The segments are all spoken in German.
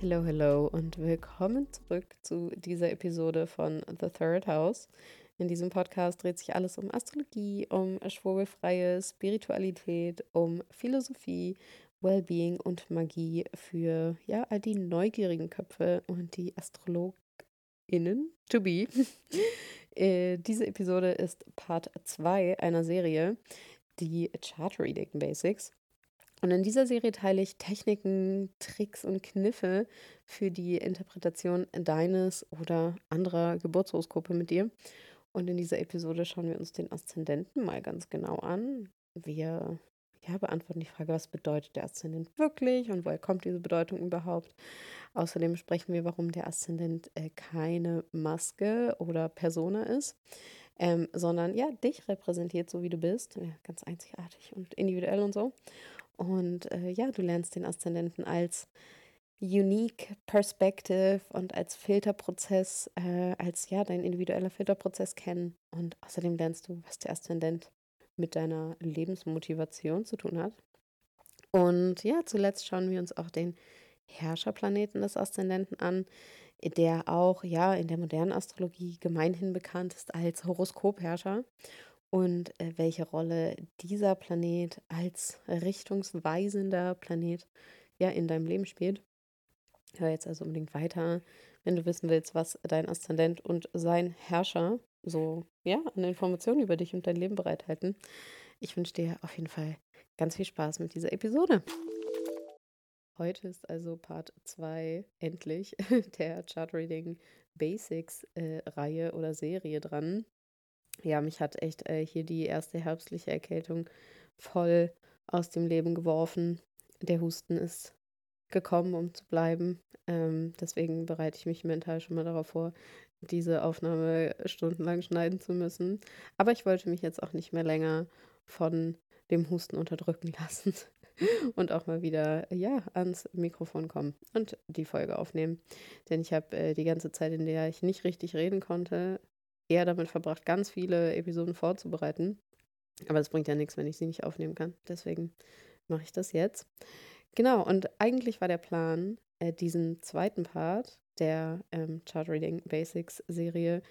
Hello, hello und willkommen zurück zu dieser Episode von The Third House. In diesem Podcast dreht sich alles um Astrologie, um schwurbelfreie Spiritualität, um Philosophie, Wellbeing und Magie für ja all die neugierigen Köpfe und die AstrologInnen to be. äh, diese Episode ist Part 2 einer Serie, die Chart Reading Basics. Und in dieser Serie teile ich Techniken, Tricks und Kniffe für die Interpretation deines oder anderer Geburtshoroskope mit dir. Und in dieser Episode schauen wir uns den Aszendenten mal ganz genau an. Wir ja, beantworten die Frage, was bedeutet der Aszendent wirklich und woher kommt diese Bedeutung überhaupt. Außerdem sprechen wir, warum der Aszendent äh, keine Maske oder Persona ist, ähm, sondern ja, dich repräsentiert, so wie du bist. Ja, ganz einzigartig und individuell und so. Und äh, ja, du lernst den Aszendenten als unique Perspective und als Filterprozess, äh, als ja, dein individueller Filterprozess kennen. Und außerdem lernst du, was der Aszendent mit deiner Lebensmotivation zu tun hat. Und ja, zuletzt schauen wir uns auch den Herrscherplaneten des Aszendenten an, der auch ja in der modernen Astrologie gemeinhin bekannt ist als Horoskopherrscher und äh, welche Rolle dieser Planet als richtungsweisender Planet ja in deinem Leben spielt. Hör jetzt also unbedingt weiter, wenn du wissen willst, was dein Aszendent und sein Herrscher so ja an Informationen über dich und dein Leben bereithalten. Ich wünsche dir auf jeden Fall ganz viel Spaß mit dieser Episode. Heute ist also Part 2 endlich der Chart Reading Basics äh, Reihe oder Serie dran ja, mich hat echt äh, hier die erste herbstliche Erkältung voll aus dem Leben geworfen. Der Husten ist gekommen, um zu bleiben. Ähm, deswegen bereite ich mich mental schon mal darauf vor, diese Aufnahme stundenlang schneiden zu müssen. Aber ich wollte mich jetzt auch nicht mehr länger von dem Husten unterdrücken lassen und auch mal wieder ja ans Mikrofon kommen und die Folge aufnehmen. Denn ich habe äh, die ganze Zeit, in der ich nicht richtig reden konnte, eher damit verbracht, ganz viele Episoden vorzubereiten. Aber es bringt ja nichts, wenn ich sie nicht aufnehmen kann. Deswegen mache ich das jetzt. Genau, und eigentlich war der Plan, äh, diesen zweiten Part der ähm, Chart Reading Basics Serie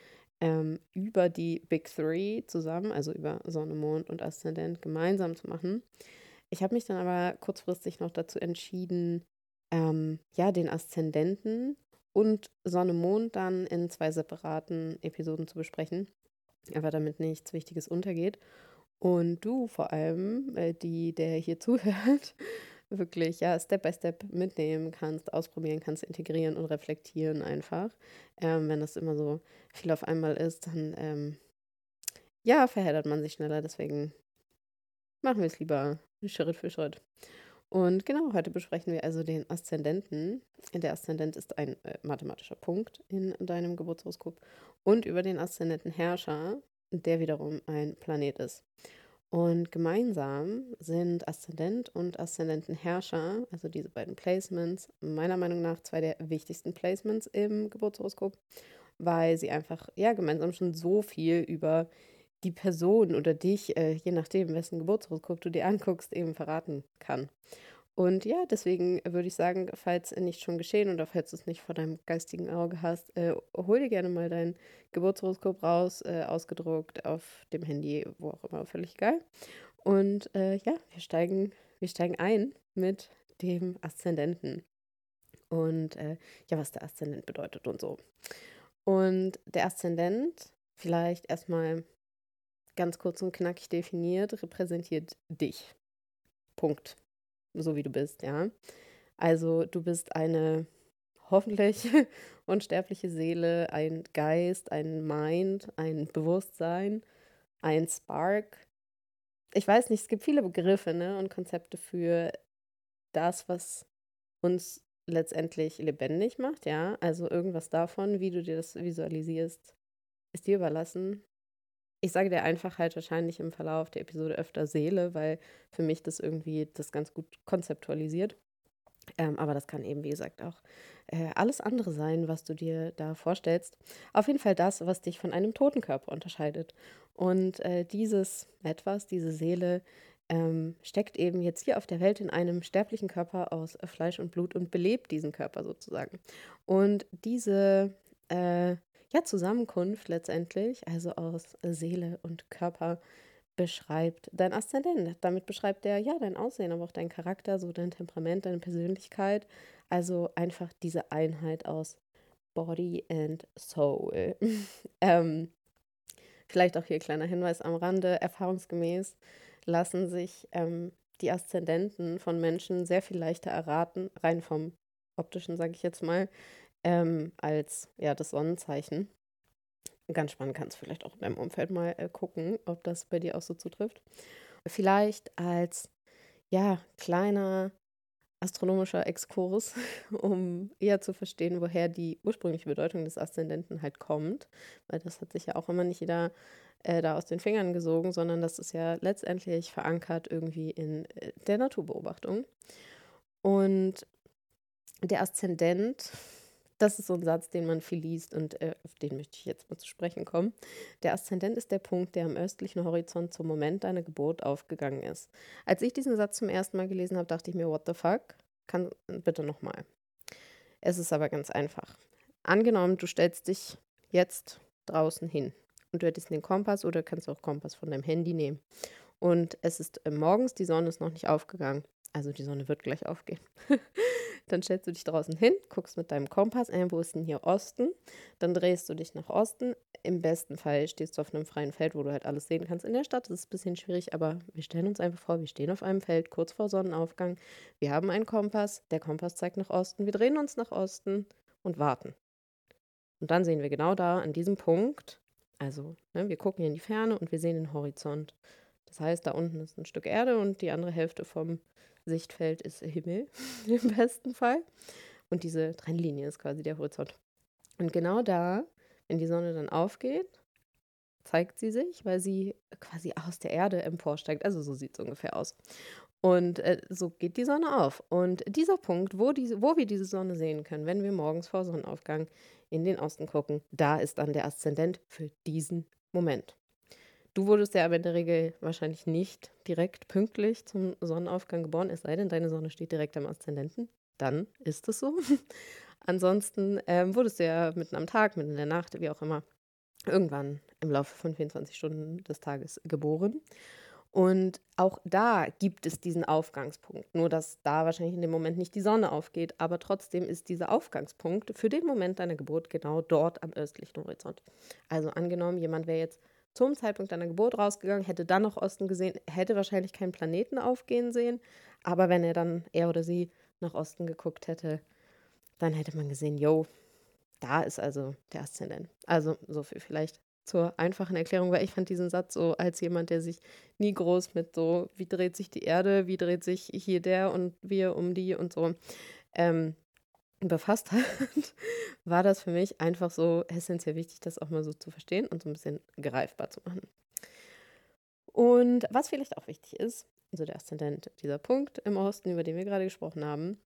ähm, über die Big Three zusammen, also über Sonne, Mond und Aszendent, gemeinsam zu machen. Ich habe mich dann aber kurzfristig noch dazu entschieden, ähm, ja, den Aszendenten und Sonne Mond dann in zwei separaten Episoden zu besprechen. Aber damit nichts Wichtiges untergeht. Und du vor allem, äh, die, der hier zuhört, wirklich ja Step by Step mitnehmen kannst, ausprobieren kannst, integrieren und reflektieren einfach. Ähm, wenn das immer so viel auf einmal ist, dann ähm, ja, verheddert man sich schneller. Deswegen machen wir es lieber Schritt für Schritt. Und genau, heute besprechen wir also den Aszendenten. Der Aszendent ist ein äh, mathematischer Punkt in deinem Geburtshoroskop und über den Aszendentenherrscher, der wiederum ein Planet ist. Und gemeinsam sind Aszendent und Aszendentenherrscher, also diese beiden Placements, meiner Meinung nach zwei der wichtigsten Placements im Geburtshoroskop, weil sie einfach ja gemeinsam schon so viel über die Person oder dich, äh, je nachdem, wessen Geburtshoroskop du dir anguckst, eben verraten kann. Und ja, deswegen würde ich sagen, falls nicht schon geschehen oder falls du es nicht vor deinem geistigen Auge hast, äh, hol dir gerne mal dein Geburtshoroskop raus, äh, ausgedruckt auf dem Handy, wo auch immer, völlig geil. Und äh, ja, wir steigen, wir steigen ein mit dem Aszendenten. Und äh, ja, was der Aszendent bedeutet und so. Und der Aszendent, vielleicht erstmal ganz kurz und knackig definiert, repräsentiert dich. Punkt. So wie du bist, ja. Also du bist eine hoffentlich unsterbliche Seele, ein Geist, ein Mind, ein Bewusstsein, ein Spark. Ich weiß nicht, es gibt viele Begriffe ne, und Konzepte für das, was uns letztendlich lebendig macht, ja. Also irgendwas davon, wie du dir das visualisierst, ist dir überlassen. Ich sage dir einfach halt wahrscheinlich im Verlauf der Episode öfter Seele, weil für mich das irgendwie das ganz gut konzeptualisiert. Ähm, aber das kann eben, wie gesagt, auch äh, alles andere sein, was du dir da vorstellst. Auf jeden Fall das, was dich von einem toten Körper unterscheidet. Und äh, dieses etwas, diese Seele, ähm, steckt eben jetzt hier auf der Welt in einem sterblichen Körper aus Fleisch und Blut und belebt diesen Körper sozusagen. Und diese äh, ja, Zusammenkunft letztendlich, also aus Seele und Körper, beschreibt dein Aszendent. Damit beschreibt er ja dein Aussehen, aber auch dein Charakter, so dein Temperament, deine Persönlichkeit. Also einfach diese Einheit aus Body and Soul. ähm, vielleicht auch hier kleiner Hinweis am Rande. Erfahrungsgemäß lassen sich ähm, die Aszendenten von Menschen sehr viel leichter erraten, rein vom optischen, sage ich jetzt mal, ähm, als ja das Sonnenzeichen. Ganz spannend kannst du vielleicht auch in deinem Umfeld mal äh, gucken, ob das bei dir auch so zutrifft. Vielleicht als ja kleiner astronomischer Exkurs, um eher zu verstehen, woher die ursprüngliche Bedeutung des Aszendenten halt kommt, weil das hat sich ja auch immer nicht jeder äh, da aus den Fingern gesogen, sondern das ist ja letztendlich verankert irgendwie in äh, der Naturbeobachtung. Und der Aszendent das ist so ein Satz, den man viel liest und äh, auf den möchte ich jetzt mal zu sprechen kommen. Der Aszendent ist der Punkt, der am östlichen Horizont zum Moment deiner Geburt aufgegangen ist. Als ich diesen Satz zum ersten Mal gelesen habe, dachte ich mir, what the fuck? Kann bitte nochmal. Es ist aber ganz einfach. Angenommen, du stellst dich jetzt draußen hin und du hättest den Kompass oder kannst auch Kompass von deinem Handy nehmen. Und es ist äh, morgens, die Sonne ist noch nicht aufgegangen. Also die Sonne wird gleich aufgehen. Dann stellst du dich draußen hin, guckst mit deinem Kompass, äh, wo ist denn hier Osten? Dann drehst du dich nach Osten. Im besten Fall stehst du auf einem freien Feld, wo du halt alles sehen kannst in der Stadt. Das ist ein bisschen schwierig, aber wir stellen uns einfach vor, wir stehen auf einem Feld kurz vor Sonnenaufgang. Wir haben einen Kompass, der Kompass zeigt nach Osten. Wir drehen uns nach Osten und warten. Und dann sehen wir genau da an diesem Punkt, also ne, wir gucken in die Ferne und wir sehen den Horizont. Das heißt, da unten ist ein Stück Erde und die andere Hälfte vom Sichtfeld ist Himmel im besten Fall. Und diese Trennlinie ist quasi der Horizont. Und genau da, wenn die Sonne dann aufgeht, zeigt sie sich, weil sie quasi aus der Erde emporsteigt. Also so sieht es ungefähr aus. Und äh, so geht die Sonne auf. Und dieser Punkt, wo, diese, wo wir diese Sonne sehen können, wenn wir morgens vor Sonnenaufgang in den Osten gucken, da ist dann der Aszendent für diesen Moment. Du wurdest ja aber in der Regel wahrscheinlich nicht direkt pünktlich zum Sonnenaufgang geboren, es sei denn, deine Sonne steht direkt am Aszendenten. Dann ist es so. Ansonsten ähm, wurdest du ja mitten am Tag, mitten in der Nacht, wie auch immer, irgendwann im Laufe von 24 Stunden des Tages geboren. Und auch da gibt es diesen Aufgangspunkt. Nur, dass da wahrscheinlich in dem Moment nicht die Sonne aufgeht, aber trotzdem ist dieser Aufgangspunkt für den Moment deiner Geburt genau dort am östlichen Horizont. Also angenommen, jemand wäre jetzt zum Zeitpunkt deiner Geburt rausgegangen, hätte dann noch Osten gesehen, hätte wahrscheinlich keinen Planeten aufgehen sehen. Aber wenn er dann, er oder sie, nach Osten geguckt hätte, dann hätte man gesehen, yo, da ist also der Aszendent. Also so viel vielleicht zur einfachen Erklärung, weil ich fand diesen Satz so als jemand, der sich nie groß mit so, wie dreht sich die Erde, wie dreht sich hier der und wir um die und so ähm, befasst hat, war das für mich einfach so essentiell wichtig, das auch mal so zu verstehen und so ein bisschen greifbar zu machen. Und was vielleicht auch wichtig ist, also der Aszendent, dieser Punkt im Osten, über den wir gerade gesprochen haben,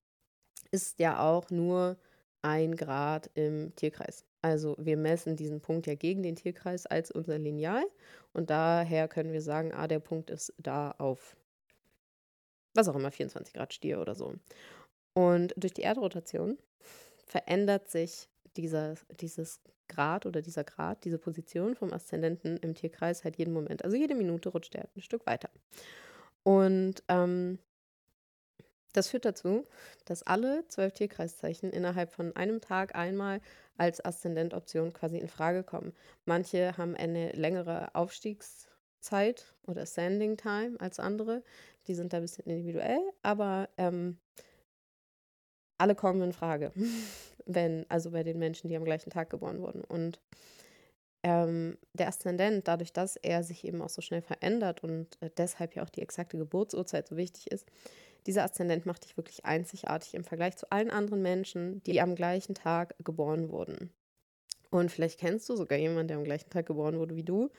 ist ja auch nur ein Grad im Tierkreis. Also wir messen diesen Punkt ja gegen den Tierkreis als unser Lineal und daher können wir sagen, ah, der Punkt ist da auf was auch immer, 24 Grad Stier oder so. Und durch die Erdrotation verändert sich dieser, dieses Grad oder dieser Grad, diese Position vom Aszendenten im Tierkreis halt jeden Moment. Also jede Minute rutscht er ein Stück weiter. Und ähm, das führt dazu, dass alle zwölf Tierkreiszeichen innerhalb von einem Tag einmal als Aszendentoption quasi in Frage kommen. Manche haben eine längere Aufstiegszeit oder Sanding Time als andere. Die sind da ein bisschen individuell, aber ähm, alle kommen in Frage, wenn, also bei den Menschen, die am gleichen Tag geboren wurden. Und ähm, der Aszendent, dadurch, dass er sich eben auch so schnell verändert und äh, deshalb ja auch die exakte Geburtsurzeit so wichtig ist, dieser Aszendent macht dich wirklich einzigartig im Vergleich zu allen anderen Menschen, die am gleichen Tag geboren wurden. Und vielleicht kennst du sogar jemanden, der am gleichen Tag geboren wurde wie du.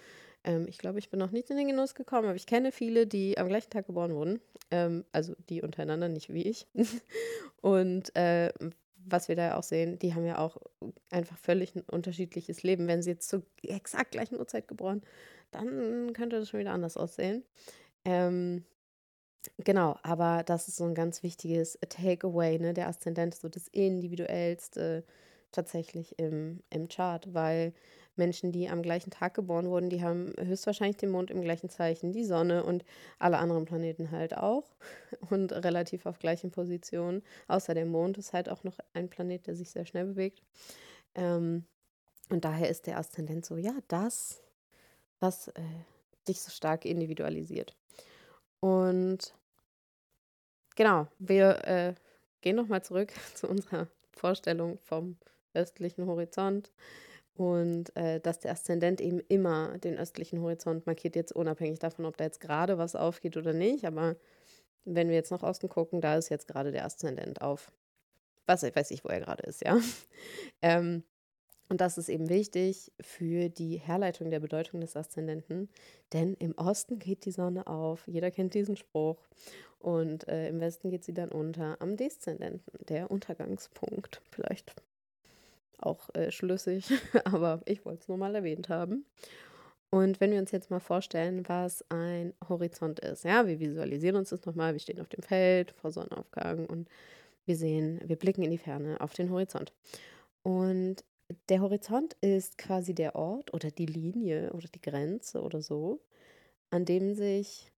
Ähm, ich glaube, ich bin noch nicht in den Genuss gekommen, aber ich kenne viele, die am gleichen Tag geboren wurden. Ähm, also die untereinander, nicht wie ich. Und äh, was wir da auch sehen, die haben ja auch einfach völlig ein unterschiedliches Leben. Wenn sie jetzt zur exakt gleichen Uhrzeit geboren, dann könnte das schon wieder anders aussehen. Ähm, Genau, aber das ist so ein ganz wichtiges Takeaway, ne? Der Aszendent ist so das Individuellste tatsächlich im im Chart, weil Menschen, die am gleichen Tag geboren wurden, die haben höchstwahrscheinlich den Mond im gleichen Zeichen, die Sonne und alle anderen Planeten halt auch und relativ auf gleichen Positionen. Außer der Mond ist halt auch noch ein Planet, der sich sehr schnell bewegt. Ähm, und daher ist der Aszendent so, ja, das, was äh, dich so stark individualisiert. Und genau, wir äh, gehen nochmal zurück zu unserer Vorstellung vom östlichen Horizont und äh, dass der Aszendent eben immer den östlichen Horizont markiert, jetzt unabhängig davon, ob da jetzt gerade was aufgeht oder nicht. Aber wenn wir jetzt nach Osten gucken, da ist jetzt gerade der Aszendent auf. Was weiß ich, wo er gerade ist, ja. ähm, und das ist eben wichtig für die Herleitung der Bedeutung des Aszendenten, denn im Osten geht die Sonne auf. Jeder kennt diesen Spruch. Und äh, im Westen geht sie dann unter am Deszendenten, der Untergangspunkt. Vielleicht auch äh, schlüssig, aber ich wollte es nur mal erwähnt haben. Und wenn wir uns jetzt mal vorstellen, was ein Horizont ist, ja, wir visualisieren uns das nochmal, wir stehen auf dem Feld vor Sonnenaufgang und wir sehen, wir blicken in die Ferne auf den Horizont. Und der Horizont ist quasi der Ort oder die Linie oder die Grenze oder so, an dem sich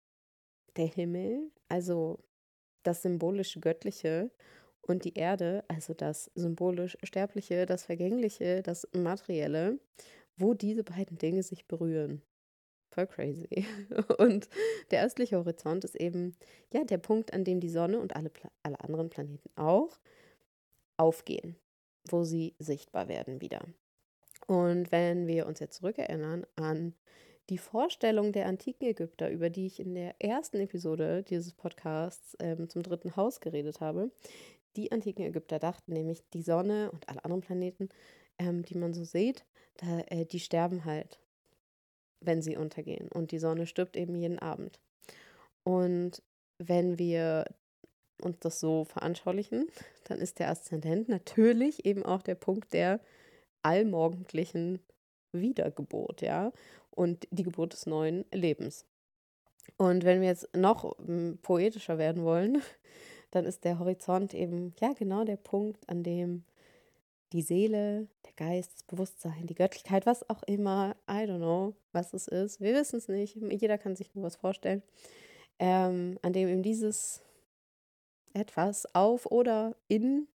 der Himmel, also das symbolische Göttliche und die Erde, also das symbolisch Sterbliche, das Vergängliche, das Materielle, wo diese beiden Dinge sich berühren. Voll crazy. Und der östliche Horizont ist eben ja der Punkt, an dem die Sonne und alle, alle anderen Planeten auch aufgehen, wo sie sichtbar werden wieder. Und wenn wir uns jetzt zurückerinnern an die Vorstellung der antiken Ägypter, über die ich in der ersten Episode dieses Podcasts ähm, zum dritten Haus geredet habe, die antiken Ägypter dachten nämlich, die Sonne und alle anderen Planeten, ähm, die man so sieht, da, äh, die sterben halt, wenn sie untergehen. Und die Sonne stirbt eben jeden Abend. Und wenn wir uns das so veranschaulichen, dann ist der Aszendent natürlich eben auch der Punkt der allmorgendlichen Wiedergeburt, ja, und die Geburt des neuen Lebens. Und wenn wir jetzt noch hm, poetischer werden wollen, dann ist der Horizont eben, ja, genau der Punkt, an dem die Seele, der Geist, das Bewusstsein, die Göttlichkeit, was auch immer, I don't know, was es ist, wir wissen es nicht, jeder kann sich nur was vorstellen, ähm, an dem eben dieses etwas auf oder in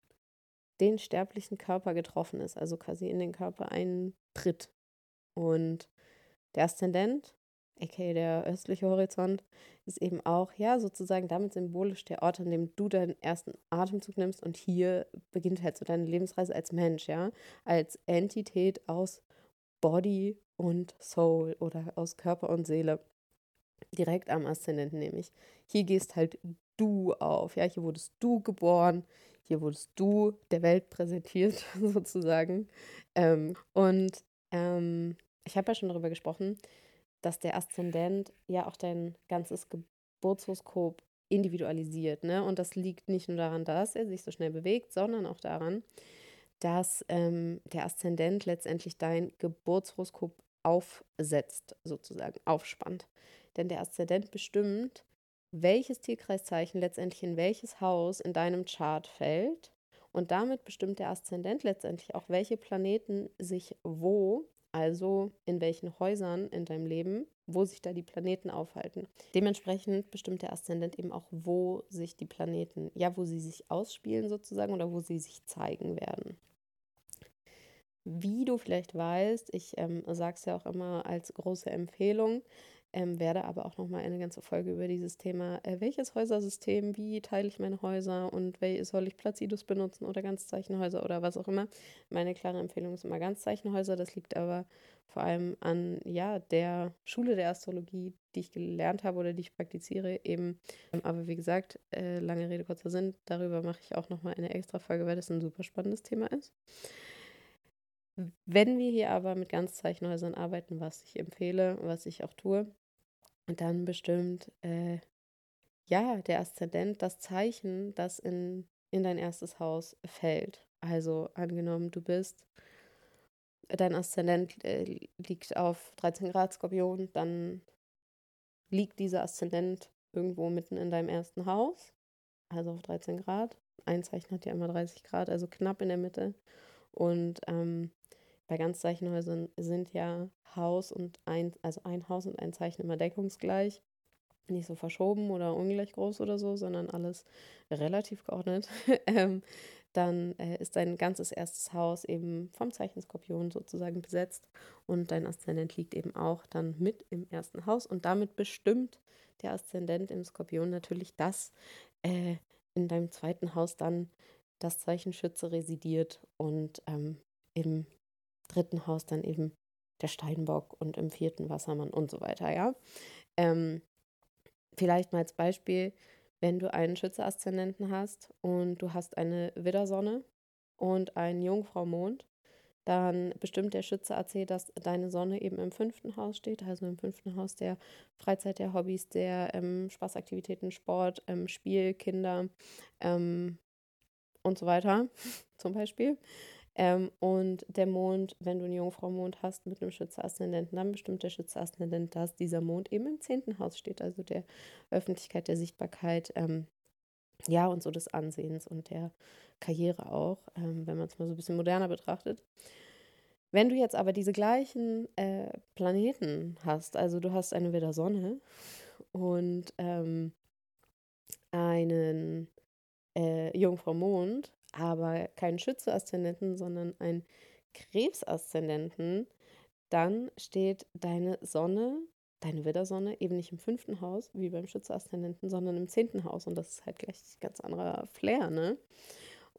den sterblichen Körper getroffen ist, also quasi in den Körper eintritt. Und der Aszendent aka der östliche Horizont, ist eben auch, ja, sozusagen damit symbolisch der Ort, an dem du deinen ersten Atemzug nimmst und hier beginnt halt so deine Lebensreise als Mensch, ja, als Entität aus Body und Soul oder aus Körper und Seele. Direkt am Aszendenten nämlich. Hier gehst halt du auf, ja, hier wurdest du geboren, hier wurdest du der Welt präsentiert, sozusagen. Ähm, und ähm, ich habe ja schon darüber gesprochen, dass der Aszendent ja auch dein ganzes Geburtshoroskop individualisiert. Ne? Und das liegt nicht nur daran, dass er sich so schnell bewegt, sondern auch daran, dass ähm, der Aszendent letztendlich dein Geburtshoroskop aufsetzt, sozusagen aufspannt. Denn der Aszendent bestimmt, welches Tierkreiszeichen letztendlich in welches Haus in deinem Chart fällt. Und damit bestimmt der Aszendent letztendlich auch, welche Planeten sich wo also in welchen Häusern in deinem Leben, wo sich da die Planeten aufhalten. Dementsprechend bestimmt der Aszendent eben auch, wo sich die Planeten, ja, wo sie sich ausspielen sozusagen oder wo sie sich zeigen werden. Wie du vielleicht weißt, ich ähm, sage es ja auch immer als große Empfehlung, ähm, werde aber auch nochmal eine ganze Folge über dieses Thema, äh, welches Häusersystem, wie teile ich meine Häuser und wel, soll ich Placidus benutzen oder Ganzzeichenhäuser oder was auch immer. Meine klare Empfehlung ist immer Ganzzeichenhäuser. Das liegt aber vor allem an ja, der Schule der Astrologie, die ich gelernt habe oder die ich praktiziere eben. Ähm, aber wie gesagt, äh, lange Rede, kurzer Sinn, darüber mache ich auch nochmal eine extra Folge, weil das ein super spannendes Thema ist. Wenn wir hier aber mit Ganzzeichenhäusern arbeiten, was ich empfehle, was ich auch tue, dann bestimmt äh, ja der Aszendent das Zeichen, das in, in dein erstes Haus fällt. Also angenommen, du bist, dein Aszendent äh, liegt auf 13 Grad Skorpion, dann liegt dieser Aszendent irgendwo mitten in deinem ersten Haus, also auf 13 Grad. Ein Zeichen hat ja immer 30 Grad, also knapp in der Mitte. Und ähm, bei Ganzzeichenhäusern sind ja Haus und ein, also ein Haus und ein Zeichen immer deckungsgleich. Nicht so verschoben oder ungleich groß oder so, sondern alles relativ geordnet. ähm, dann äh, ist dein ganzes erstes Haus eben vom Zeichen Skorpion sozusagen besetzt und dein Aszendent liegt eben auch dann mit im ersten Haus und damit bestimmt der Aszendent im Skorpion natürlich, dass äh, in deinem zweiten Haus dann das Zeichen Schütze residiert und ähm, im dritten Haus dann eben der Steinbock und im vierten Wassermann und so weiter, ja. Ähm, vielleicht mal als Beispiel, wenn du einen Schütze-Aszendenten hast und du hast eine Widdersonne und einen Jungfrau-Mond, dann bestimmt der Schütze AC, dass deine Sonne eben im fünften Haus steht, also im fünften Haus der Freizeit, der Hobbys, der ähm, Spaßaktivitäten, Sport, ähm, Spiel, Kinder ähm, und so weiter, zum Beispiel. Ähm, und der Mond, wenn du einen Jungfrau-Mond hast mit einem Schütze-Aszendenten, dann bestimmt der Schütze-Aszendent, dass dieser Mond eben im zehnten Haus steht, also der Öffentlichkeit, der Sichtbarkeit, ähm, ja, und so des Ansehens und der Karriere auch, ähm, wenn man es mal so ein bisschen moderner betrachtet. Wenn du jetzt aber diese gleichen äh, Planeten hast, also du hast eine wieder Sonne und ähm, einen äh, Jungfrau Mond, aber keinen Schütze-Aszendenten, sondern einen Krebs-Aszendenten, dann steht deine Sonne, deine Widdersonne, eben nicht im fünften Haus, wie beim Schütze-Aszendenten, sondern im zehnten Haus. Und das ist halt gleich ein ganz anderer Flair, ne?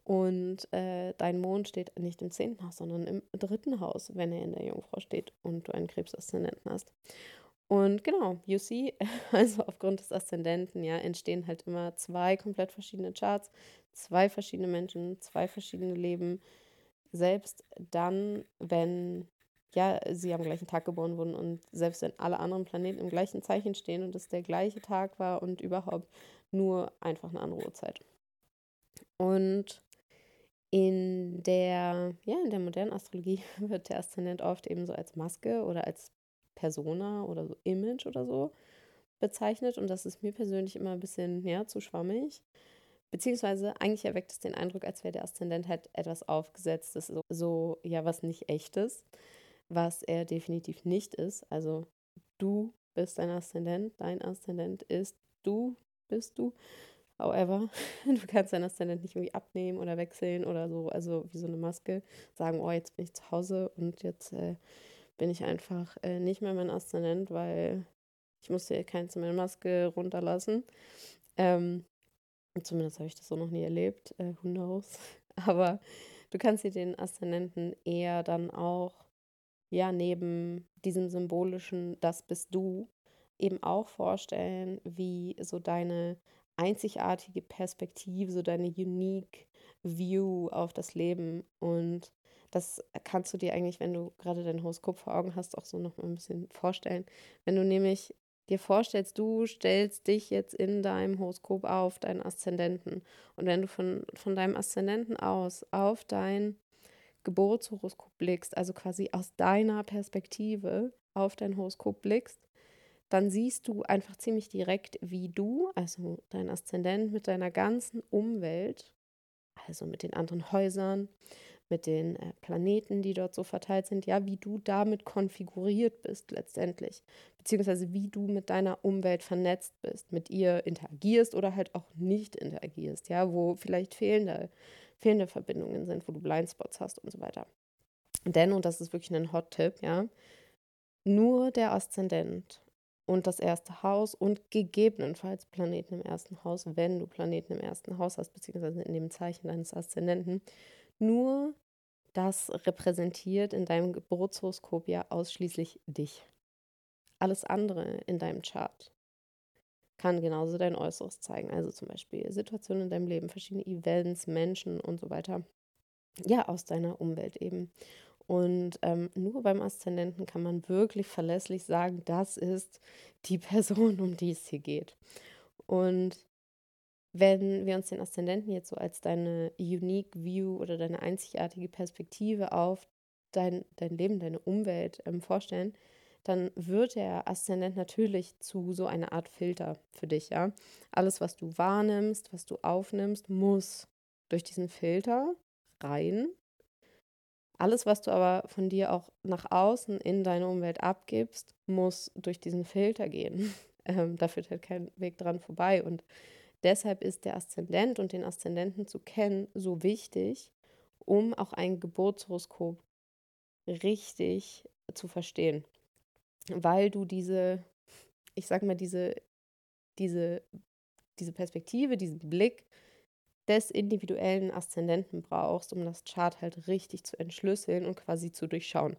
Und äh, dein Mond steht nicht im zehnten Haus, sondern im dritten Haus, wenn er in der Jungfrau steht und du einen Krebs-Aszendenten hast. Und genau, you see, also aufgrund des Aszendenten, ja, entstehen halt immer zwei komplett verschiedene Charts, zwei verschiedene Menschen, zwei verschiedene Leben. Selbst dann, wenn ja, sie am gleichen Tag geboren wurden und selbst wenn alle anderen Planeten im gleichen Zeichen stehen und es der gleiche Tag war und überhaupt nur einfach eine andere Uhrzeit. Und in der, ja, in der modernen Astrologie wird der Aszendent oft eben so als Maske oder als Persona oder so Image oder so bezeichnet und das ist mir persönlich immer ein bisschen ja, zu schwammig. Beziehungsweise eigentlich erweckt es den Eindruck, als wäre der Aszendent halt etwas aufgesetztes, so, so ja, was nicht echtes, was er definitiv nicht ist. Also du bist dein Aszendent, dein Aszendent ist du, bist du. However, du kannst dein Aszendent nicht irgendwie abnehmen oder wechseln oder so, also wie so eine Maske, sagen, oh, jetzt bin ich zu Hause und jetzt äh, bin ich einfach äh, nicht mehr mein Aszendent, weil ich musste ja keine meine Maske runterlassen. Ähm, zumindest habe ich das so noch nie erlebt, äh, who knows. Aber du kannst dir den Aszendenten eher dann auch, ja, neben diesem symbolischen, das bist du, eben auch vorstellen, wie so deine einzigartige Perspektive, so deine unique View auf das Leben und das kannst du dir eigentlich, wenn du gerade dein Horoskop vor Augen hast, auch so noch mal ein bisschen vorstellen. Wenn du nämlich dir vorstellst, du stellst dich jetzt in deinem Horoskop auf, deinen Aszendenten. Und wenn du von, von deinem Aszendenten aus auf dein Geburtshoroskop blickst, also quasi aus deiner Perspektive auf dein Horoskop blickst, dann siehst du einfach ziemlich direkt, wie du, also dein Aszendent mit deiner ganzen Umwelt, also mit den anderen Häusern, mit den äh, Planeten, die dort so verteilt sind, ja, wie du damit konfiguriert bist letztendlich, beziehungsweise wie du mit deiner Umwelt vernetzt bist, mit ihr interagierst oder halt auch nicht interagierst, ja, wo vielleicht fehlende, fehlende Verbindungen sind, wo du Blindspots hast und so weiter. Denn, und das ist wirklich ein Hot-Tipp, ja, nur der Aszendent und das erste Haus und gegebenenfalls Planeten im ersten Haus, wenn du Planeten im ersten Haus hast, beziehungsweise in dem Zeichen deines Aszendenten, nur das repräsentiert in deinem Geburtshoroskop ja ausschließlich dich. Alles andere in deinem Chart kann genauso dein Äußeres zeigen. Also zum Beispiel Situationen in deinem Leben, verschiedene Events, Menschen und so weiter. Ja, aus deiner Umwelt eben. Und ähm, nur beim Aszendenten kann man wirklich verlässlich sagen, das ist die Person, um die es hier geht. Und wenn wir uns den Aszendenten jetzt so als deine unique View oder deine einzigartige Perspektive auf dein, dein Leben, deine Umwelt ähm, vorstellen, dann wird der Aszendent natürlich zu so einer Art Filter für dich, ja. Alles, was du wahrnimmst, was du aufnimmst, muss durch diesen Filter rein. Alles, was du aber von dir auch nach außen in deine Umwelt abgibst, muss durch diesen Filter gehen. Ähm, da führt halt kein Weg dran vorbei. Und deshalb ist der Aszendent und den Aszendenten zu kennen so wichtig, um auch ein Geburtshoroskop richtig zu verstehen. Weil du diese, ich sag mal, diese, diese, diese Perspektive, diesen Blick des individuellen Aszendenten brauchst, um das Chart halt richtig zu entschlüsseln und quasi zu durchschauen.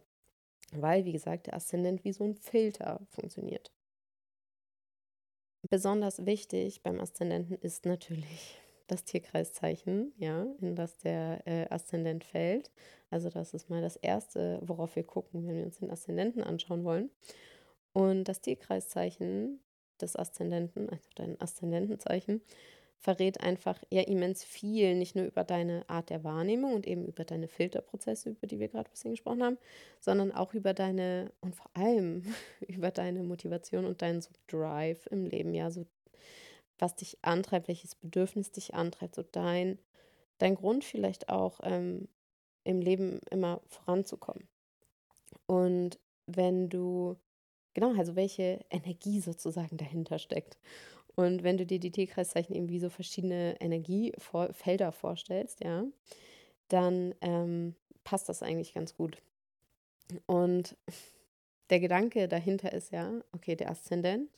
Weil, wie gesagt, der Aszendent wie so ein Filter funktioniert. Besonders wichtig beim Aszendenten ist natürlich das Tierkreiszeichen, ja, in das der äh, Aszendent fällt. Also das ist mal das Erste, worauf wir gucken, wenn wir uns den Aszendenten anschauen wollen. Und das Tierkreiszeichen des Aszendenten, also dein Aszendentenzeichen, verrät einfach ja immens viel, nicht nur über deine Art der Wahrnehmung und eben über deine Filterprozesse, über die wir gerade ein bisschen gesprochen haben, sondern auch über deine und vor allem über deine Motivation und deinen so Drive im Leben, ja, so was dich antreibt, welches Bedürfnis dich antreibt, so dein, dein Grund vielleicht auch ähm, im Leben immer voranzukommen. Und wenn du, genau, also welche Energie sozusagen dahinter steckt. Und wenn du dir die T-Kreiszeichen eben wie so verschiedene Energiefelder vorstellst, ja, dann ähm, passt das eigentlich ganz gut. Und der Gedanke dahinter ist ja, okay, der Aszendent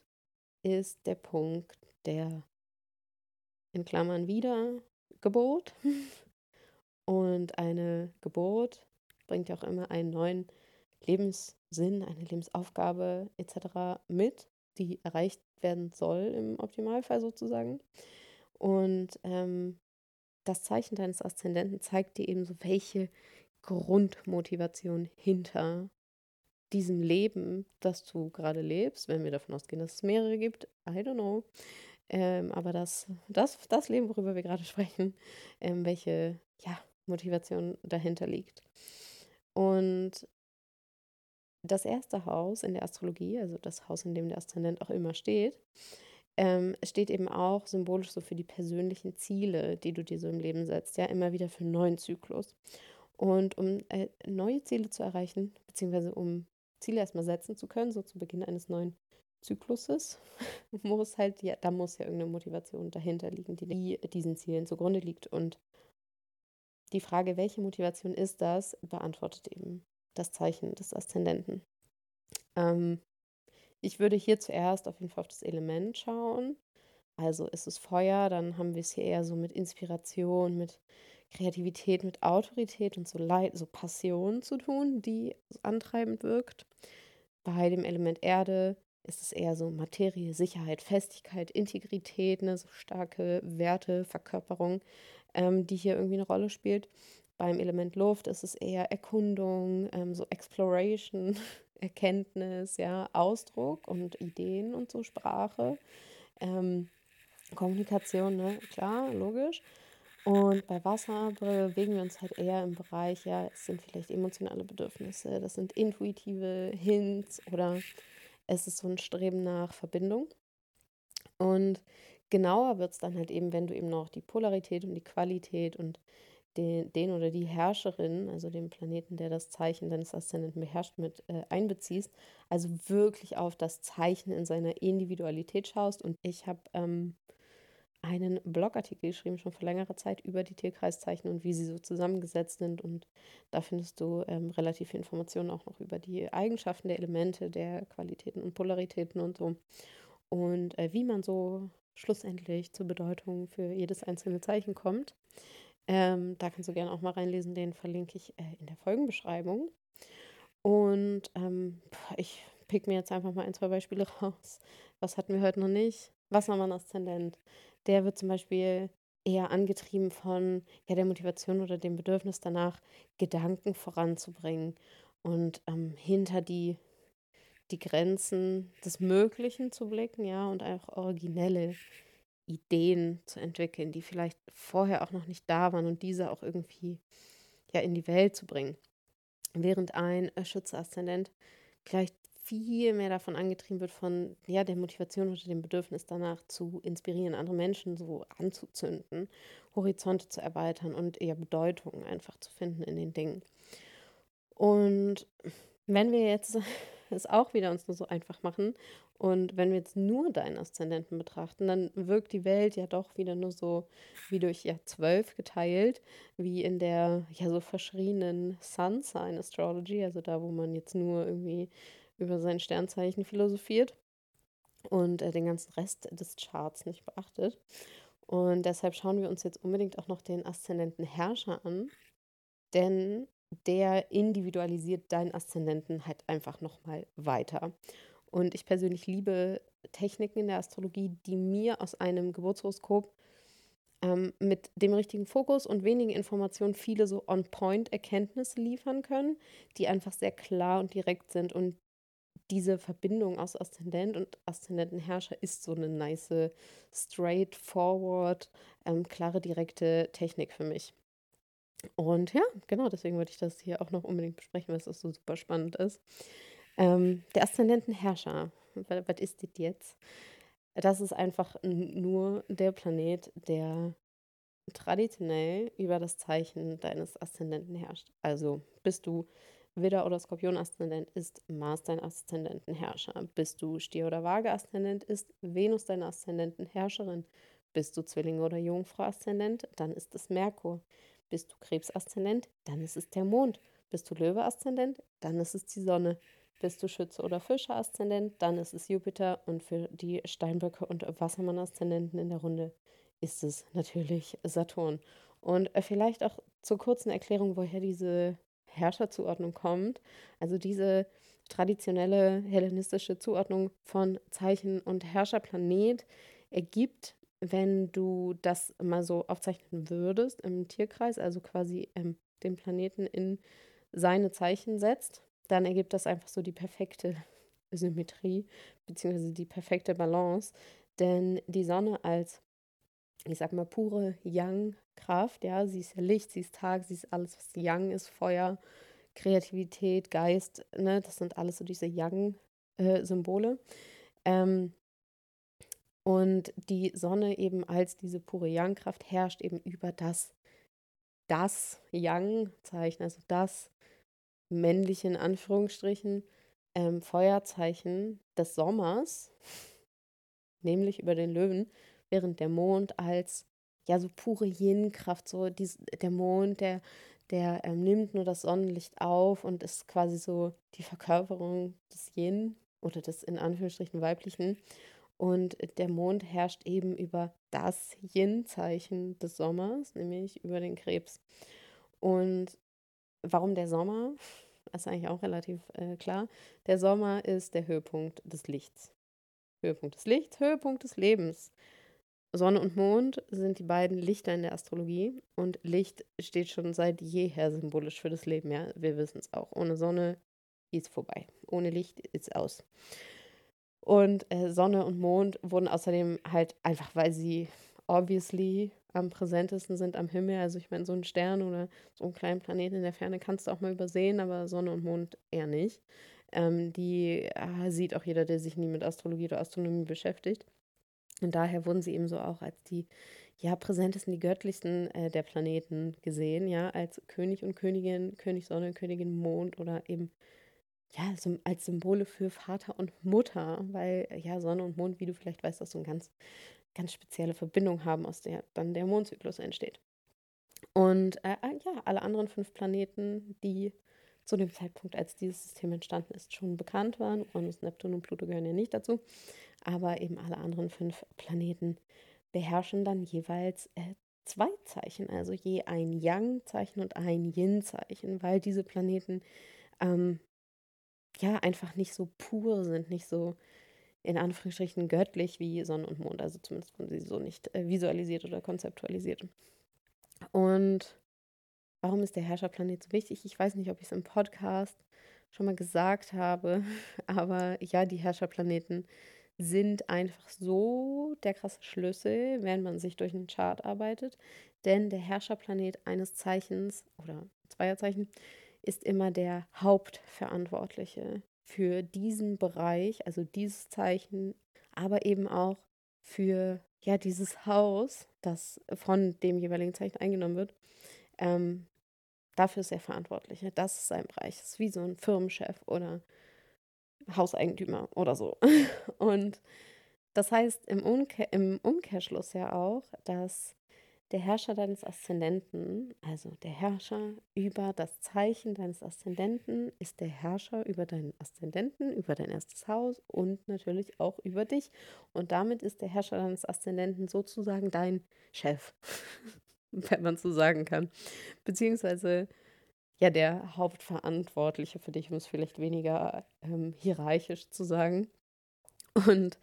ist der Punkt der in Klammern wieder Geburt. Und eine Geburt bringt ja auch immer einen neuen Lebenssinn, eine Lebensaufgabe etc. mit, die erreicht werden soll im Optimalfall sozusagen. Und ähm, das Zeichen deines Aszendenten zeigt dir eben so, welche Grundmotivation hinter diesem Leben, das du gerade lebst, wenn wir davon ausgehen, dass es mehrere gibt, I don't know. Ähm, aber das, das, das Leben, worüber wir gerade sprechen, ähm, welche ja, Motivation dahinter liegt. Und das erste Haus in der Astrologie, also das Haus, in dem der Aszendent auch immer steht, ähm, steht eben auch symbolisch so für die persönlichen Ziele, die du dir so im Leben setzt, ja, immer wieder für einen neuen Zyklus. Und um äh, neue Ziele zu erreichen, beziehungsweise um Ziele erstmal setzen zu können, so zu Beginn eines neuen Zykluses, muss halt, ja, da muss ja irgendeine Motivation dahinter liegen, die diesen Zielen zugrunde liegt. Und die Frage, welche Motivation ist das, beantwortet eben das Zeichen des Aszendenten. Ähm, ich würde hier zuerst auf jeden Fall auf das Element schauen. Also ist es Feuer, dann haben wir es hier eher so mit Inspiration, mit Kreativität, mit Autorität und so Leid, so Passion zu tun, die antreibend wirkt. Bei dem Element Erde ist es eher so Materie, Sicherheit, Festigkeit, Integrität, ne, so starke Werte, Verkörperung, ähm, die hier irgendwie eine Rolle spielt. Beim Element Luft ist es eher Erkundung, ähm, so Exploration, Erkenntnis, ja, Ausdruck und Ideen und so Sprache. Ähm, Kommunikation, ne, klar, logisch. Und bei Wasser bewegen wir uns halt eher im Bereich, ja, es sind vielleicht emotionale Bedürfnisse, das sind intuitive Hints oder es ist so ein Streben nach Verbindung. Und genauer wird es dann halt eben, wenn du eben noch die Polarität und die Qualität und den, den oder die Herrscherin, also den Planeten, der das Zeichen deines Aszendenten beherrscht, mit äh, einbeziehst. Also wirklich auf das Zeichen in seiner Individualität schaust. Und ich habe ähm, einen Blogartikel geschrieben, schon vor längerer Zeit, über die Tierkreiszeichen und wie sie so zusammengesetzt sind. Und da findest du ähm, relativ viel Informationen auch noch über die Eigenschaften der Elemente, der Qualitäten und Polaritäten und so. Und äh, wie man so schlussendlich zur Bedeutung für jedes einzelne Zeichen kommt. Ähm, da kannst du gerne auch mal reinlesen, den verlinke ich äh, in der Folgenbeschreibung. Und ähm, ich pick mir jetzt einfach mal ein, zwei Beispiele raus. Was hatten wir heute noch nicht? Wassermann-Aszendent der wird zum Beispiel eher angetrieben von ja, der Motivation oder dem Bedürfnis danach, Gedanken voranzubringen und ähm, hinter die, die Grenzen des Möglichen zu blicken, ja, und auch originelle Ideen zu entwickeln, die vielleicht vorher auch noch nicht da waren und diese auch irgendwie ja in die Welt zu bringen. Während ein Schütze-Aszendent vielleicht viel mehr davon angetrieben wird, von ja, der Motivation oder dem Bedürfnis danach zu inspirieren, andere Menschen so anzuzünden, Horizonte zu erweitern und eher Bedeutungen einfach zu finden in den Dingen. Und wenn wir jetzt es auch wieder uns nur so einfach machen und wenn wir jetzt nur deinen Aszendenten betrachten, dann wirkt die Welt ja doch wieder nur so wie durch ja zwölf geteilt, wie in der ja so verschrienen Sun Sign Astrology, also da, wo man jetzt nur irgendwie über sein Sternzeichen philosophiert und äh, den ganzen Rest des Charts nicht beachtet. Und deshalb schauen wir uns jetzt unbedingt auch noch den Aszendenten Herrscher an, denn der individualisiert deinen Aszendenten halt einfach nochmal weiter. Und ich persönlich liebe Techniken in der Astrologie, die mir aus einem Geburtshoroskop ähm, mit dem richtigen Fokus und wenigen Informationen viele so on-point-Erkenntnisse liefern können, die einfach sehr klar und direkt sind und diese Verbindung aus Aszendent und Aszendentenherrscher ist so eine nice, straightforward, ähm, klare, direkte Technik für mich. Und ja, genau, deswegen wollte ich das hier auch noch unbedingt besprechen, weil es so super spannend ist. Ähm, der Aszendentenherrscher, was, ist das jetzt? Das ist einfach nur der Planet, der traditionell über das Zeichen deines Aszendenten herrscht. Also bist du Widder- oder Skorpion-Aszendent ist Mars dein Aszendentenherrscher. Bist du Stier- oder Waage-Aszendent, ist Venus deine Aszendentenherrscherin. Bist du Zwilling- oder Jungfrau-Aszendent, dann ist es Merkur. Bist du Krebs-Aszendent, dann ist es der Mond. Bist du Löwe-Aszendent, dann ist es die Sonne. Bist du Schütze- oder Fischer-Aszendent, dann ist es Jupiter. Und für die Steinböcke und Wassermann-Aszendenten in der Runde ist es natürlich Saturn. Und äh, vielleicht auch zur kurzen Erklärung, woher diese Herrscherzuordnung kommt. Also diese traditionelle hellenistische Zuordnung von Zeichen und Herrscherplanet ergibt, wenn du das mal so aufzeichnen würdest im Tierkreis, also quasi ähm, den Planeten in seine Zeichen setzt, dann ergibt das einfach so die perfekte Symmetrie beziehungsweise die perfekte Balance. Denn die Sonne als, ich sag mal, pure Yang Kraft, ja, sie ist Licht, sie ist Tag, sie ist alles, was Yang ist, Feuer, Kreativität, Geist, ne, das sind alles so diese Yang-Symbole. Äh, ähm, und die Sonne eben als diese pure Yang-Kraft herrscht eben über das, das Yang-Zeichen, also das männliche in Anführungsstrichen ähm, Feuerzeichen des Sommers, nämlich über den Löwen, während der Mond als ja, so pure Yin-Kraft, so dies, der Mond, der, der ähm, nimmt nur das Sonnenlicht auf und ist quasi so die Verkörperung des Yin oder des in Anführungsstrichen weiblichen. Und der Mond herrscht eben über das Yin-Zeichen des Sommers, nämlich über den Krebs. Und warum der Sommer? Das ist eigentlich auch relativ äh, klar. Der Sommer ist der Höhepunkt des Lichts. Höhepunkt des Lichts, Höhepunkt des Lebens. Sonne und Mond sind die beiden Lichter in der Astrologie und Licht steht schon seit jeher symbolisch für das Leben. Ja, wir wissen es auch. Ohne Sonne ist vorbei. Ohne Licht ist aus. Und äh, Sonne und Mond wurden außerdem halt einfach, weil sie obviously am präsentesten sind am Himmel. Also ich meine, so ein Stern oder so einen kleinen Planeten in der Ferne kannst du auch mal übersehen, aber Sonne und Mond eher nicht. Ähm, die äh, sieht auch jeder, der sich nie mit Astrologie oder Astronomie beschäftigt. Und daher wurden sie eben so auch als die ja, präsentesten, die göttlichsten äh, der Planeten gesehen, ja, als König und Königin, König Sonne, Königin Mond oder eben ja, als Symbole für Vater und Mutter, weil ja Sonne und Mond, wie du vielleicht weißt, auch so eine ganz, ganz spezielle Verbindung haben, aus der dann der Mondzyklus entsteht. Und äh, äh ja, alle anderen fünf Planeten, die zu dem Zeitpunkt, als dieses System entstanden ist, schon bekannt waren. Uranus, Neptun und Pluto gehören ja nicht dazu. Aber eben alle anderen fünf Planeten beherrschen dann jeweils äh, zwei Zeichen, also je ein Yang-Zeichen und ein Yin-Zeichen, weil diese Planeten ähm, ja einfach nicht so pur sind, nicht so in Anführungsstrichen göttlich wie Sonne und Mond. Also zumindest wurden sie so nicht äh, visualisiert oder konzeptualisiert. Und Warum ist der Herrscherplanet so wichtig? Ich weiß nicht, ob ich es im Podcast schon mal gesagt habe, aber ja, die Herrscherplaneten sind einfach so der krasse Schlüssel, wenn man sich durch einen Chart arbeitet. Denn der Herrscherplanet eines Zeichens oder Zweierzeichen ist immer der Hauptverantwortliche für diesen Bereich, also dieses Zeichen, aber eben auch für ja dieses Haus, das von dem jeweiligen Zeichen eingenommen wird. Ähm, dafür ist er verantwortlich. Das ist sein Bereich. Das ist wie so ein Firmenchef oder Hauseigentümer oder so. Und das heißt im, Umkehr, im Umkehrschluss ja auch, dass der Herrscher deines Aszendenten, also der Herrscher über das Zeichen deines Aszendenten, ist der Herrscher über deinen Aszendenten, über dein erstes Haus und natürlich auch über dich. Und damit ist der Herrscher deines Aszendenten sozusagen dein Chef, wenn man so sagen kann. Beziehungsweise ja der Hauptverantwortliche für dich, um es vielleicht weniger ähm, hierarchisch zu sagen. Und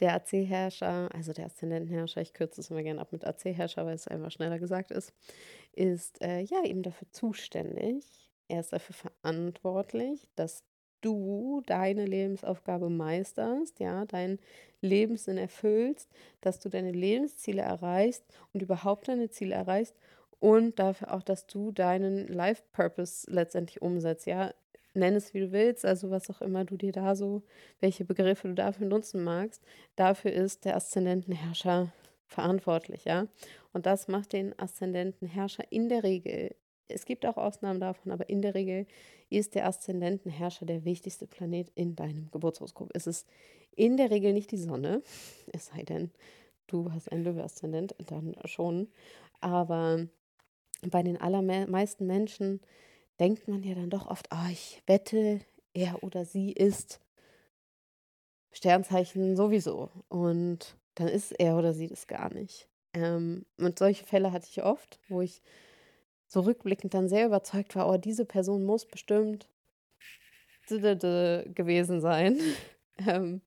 der AC-Herrscher, also der Aszendentenherrscher, ich kürze es immer gerne ab mit AC-Herrscher, weil es einfach schneller gesagt ist, ist äh, ja eben dafür zuständig. Er ist dafür verantwortlich, dass du deine Lebensaufgabe meisterst, ja, deinen Lebenssinn erfüllst, dass du deine Lebensziele erreichst und überhaupt deine Ziele erreichst und dafür auch, dass du deinen Life Purpose letztendlich umsetzt, ja, nenn es wie du willst, also was auch immer du dir da so, welche Begriffe du dafür nutzen magst, dafür ist der Aszendentenherrscher verantwortlich, ja. Und das macht den Aszendentenherrscher in der Regel. Es gibt auch Ausnahmen davon, aber in der Regel ist der Aszendentenherrscher der wichtigste Planet in deinem Geburtshoroskop. Es ist in der Regel nicht die Sonne, es sei denn, du hast einen Löwe-Aszendent, dann schon. Aber bei den allermeisten Menschen denkt man ja dann doch oft, oh, ich wette, er oder sie ist Sternzeichen sowieso. Und dann ist er oder sie das gar nicht. Ähm, und solche Fälle hatte ich oft, wo ich so rückblickend dann sehr überzeugt war, oh, diese Person muss bestimmt gewesen sein. ähm,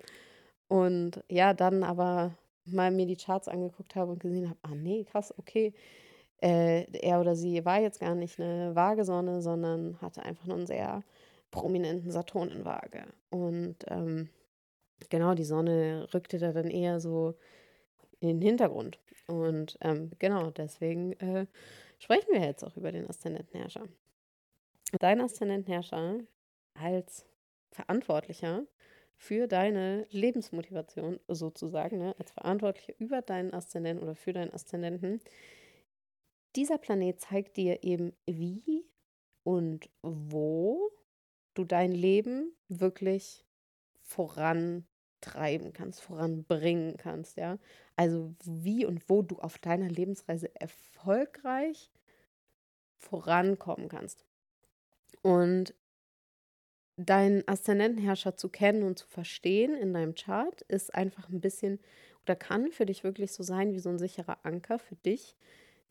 und ja, dann aber mal mir die Charts angeguckt habe und gesehen habe, ah nee, krass, okay, äh, er oder sie war jetzt gar nicht eine Waagesonne, sondern hatte einfach nur einen sehr prominenten Saturn in Waage. Und ähm, genau, die Sonne rückte da dann eher so in den Hintergrund. Und ähm, genau, deswegen äh, sprechen wir jetzt auch über den Aszendentenherrscher. Dein Aszendentenherrscher als Verantwortlicher für deine Lebensmotivation sozusagen, ne, als Verantwortlicher über deinen Aszendenten oder für deinen Aszendenten, dieser Planet zeigt dir eben, wie und wo du dein Leben wirklich vorantreiben kannst, voranbringen kannst, ja. Also wie und wo du auf deiner Lebensreise erfolgreich vorankommen kannst. Und deinen Aszendentenherrscher zu kennen und zu verstehen in deinem Chart ist einfach ein bisschen oder kann für dich wirklich so sein wie so ein sicherer Anker für dich,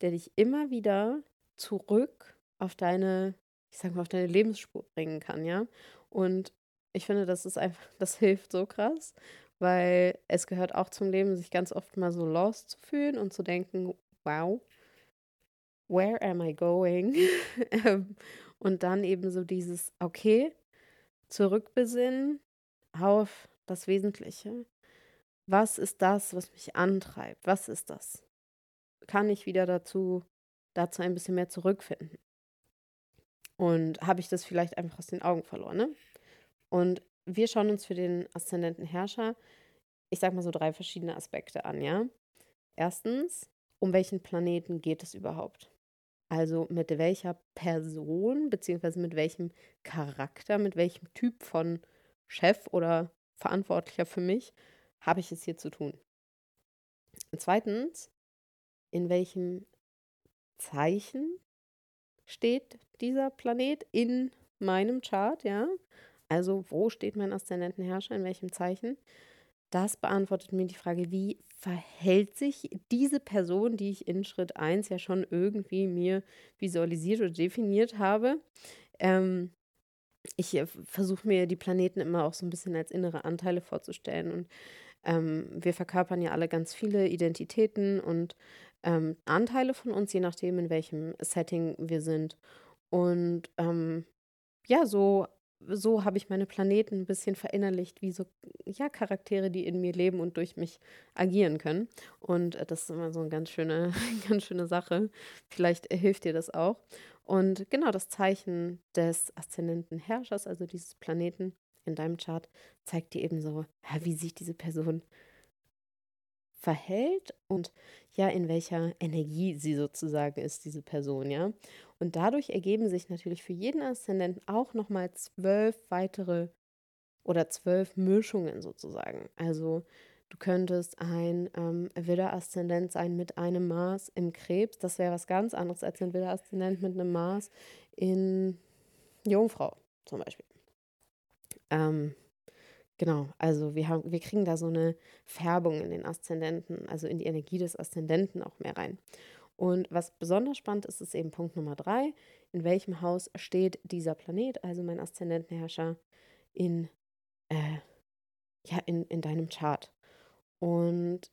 der dich immer wieder zurück auf deine, ich sag mal, auf deine Lebensspur bringen kann, ja. Und ich finde, das ist einfach, das hilft so krass, weil es gehört auch zum Leben, sich ganz oft mal so lost zu fühlen und zu denken, wow, where am I going? Ähm, und dann eben so dieses, okay, zurückbesinnen auf das Wesentliche. Was ist das, was mich antreibt? Was ist das? Kann ich wieder dazu, dazu ein bisschen mehr zurückfinden. Und habe ich das vielleicht einfach aus den Augen verloren. Ne? Und wir schauen uns für den Aszendenten Herrscher, ich sag mal so drei verschiedene Aspekte an, ja. Erstens, um welchen Planeten geht es überhaupt? Also mit welcher Person, beziehungsweise mit welchem Charakter, mit welchem Typ von Chef oder Verantwortlicher für mich habe ich es hier zu tun? Zweitens, in welchem Zeichen steht dieser Planet in meinem Chart, ja? Also, wo steht mein Aszendentenherrscher, in welchem Zeichen? Das beantwortet mir die Frage, wie verhält sich diese Person, die ich in Schritt 1 ja schon irgendwie mir visualisiert oder definiert habe. Ähm, ich äh, versuche mir die Planeten immer auch so ein bisschen als innere Anteile vorzustellen. Und ähm, wir verkörpern ja alle ganz viele Identitäten und ähm, Anteile von uns, je nachdem, in welchem Setting wir sind. Und ähm, ja, so, so habe ich meine Planeten ein bisschen verinnerlicht, wie so ja, Charaktere, die in mir leben und durch mich agieren können. Und äh, das ist immer so eine ganz schöne, ganz schöne Sache. Vielleicht hilft dir das auch. Und genau das Zeichen des aszendenten Herrschers, also dieses Planeten, in deinem Chart zeigt dir eben so, wie sich diese Person verhält und ja, in welcher Energie sie sozusagen ist, diese Person, ja. Und dadurch ergeben sich natürlich für jeden Aszendenten auch nochmal zwölf weitere oder zwölf Mischungen sozusagen. Also du könntest ein ähm, Widder-Aszendent sein mit einem Mars im Krebs. Das wäre was ganz anderes als ein Widder-Aszendent mit einem Mars in Jungfrau zum Beispiel. Ähm, Genau, also wir haben, wir kriegen da so eine Färbung in den Aszendenten, also in die Energie des Aszendenten auch mehr rein. Und was besonders spannend ist, ist eben Punkt Nummer drei. In welchem Haus steht dieser Planet, also mein Aszendentenherrscher, in, äh, ja, in, in deinem Chart? Und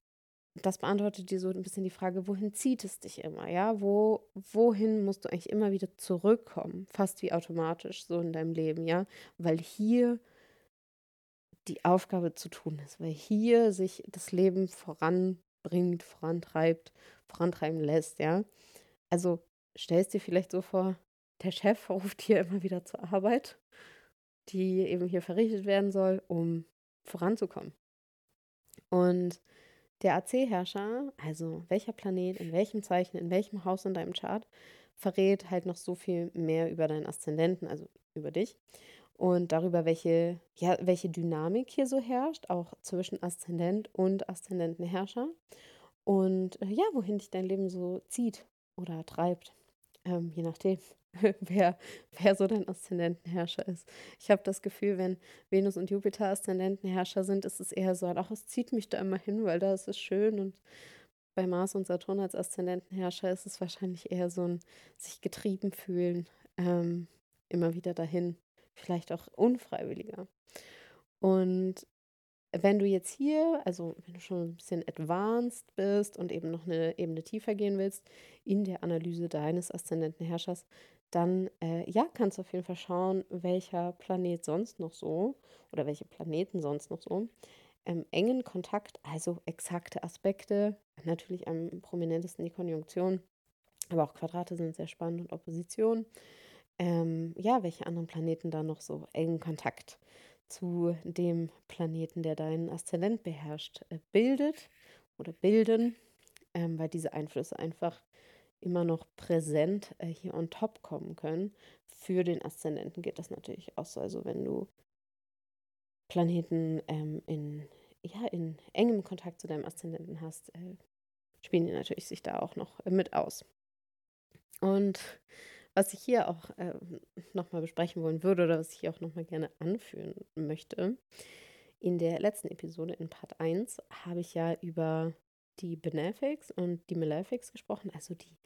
das beantwortet dir so ein bisschen die Frage, wohin zieht es dich immer, ja? Wo, wohin musst du eigentlich immer wieder zurückkommen? Fast wie automatisch so in deinem Leben, ja? Weil hier die Aufgabe zu tun ist, weil hier sich das Leben voranbringt, vorantreibt, vorantreiben lässt, ja. Also stellst dir vielleicht so vor, der Chef ruft hier immer wieder zur Arbeit, die eben hier verrichtet werden soll, um voranzukommen. Und der AC-Herrscher, also welcher Planet, in welchem Zeichen, in welchem Haus in deinem Chart, verrät halt noch so viel mehr über deinen Aszendenten, also über dich und darüber, welche, ja, welche Dynamik hier so herrscht, auch zwischen Aszendent und Aszendentenherrscher. Und äh, ja, wohin dich dein Leben so zieht oder treibt, ähm, je nachdem, wer, wer so dein Aszendentenherrscher ist. Ich habe das Gefühl, wenn Venus und Jupiter Aszendentenherrscher sind, ist es eher so, ach, es zieht mich da immer hin, weil da ist es schön und bei Mars und Saturn als Aszendentenherrscher ist es wahrscheinlich eher so ein sich getrieben fühlen, ähm, immer wieder dahin vielleicht auch unfreiwilliger. Und wenn du jetzt hier, also wenn du schon ein bisschen advanced bist und eben noch eine Ebene tiefer gehen willst in der Analyse deines Aszendentenherrschers, dann äh, ja, kannst du auf jeden Fall schauen, welcher Planet sonst noch so oder welche Planeten sonst noch so ähm, engen Kontakt, also exakte Aspekte, natürlich am prominentesten die Konjunktion, aber auch Quadrate sind sehr spannend und Opposition ähm, ja, welche anderen Planeten da noch so engen Kontakt zu dem Planeten, der deinen Aszendent beherrscht, äh, bildet oder bilden, ähm, weil diese Einflüsse einfach immer noch präsent äh, hier on top kommen können. Für den Aszendenten geht das natürlich auch so. Also wenn du Planeten ähm, in, ja, in engem Kontakt zu deinem Aszendenten hast, äh, spielen die natürlich sich da auch noch mit aus. Und was ich hier auch äh, nochmal besprechen wollen würde oder was ich hier auch nochmal gerne anführen möchte, in der letzten Episode in Part 1 habe ich ja über die Benefics und die Malefics gesprochen, also die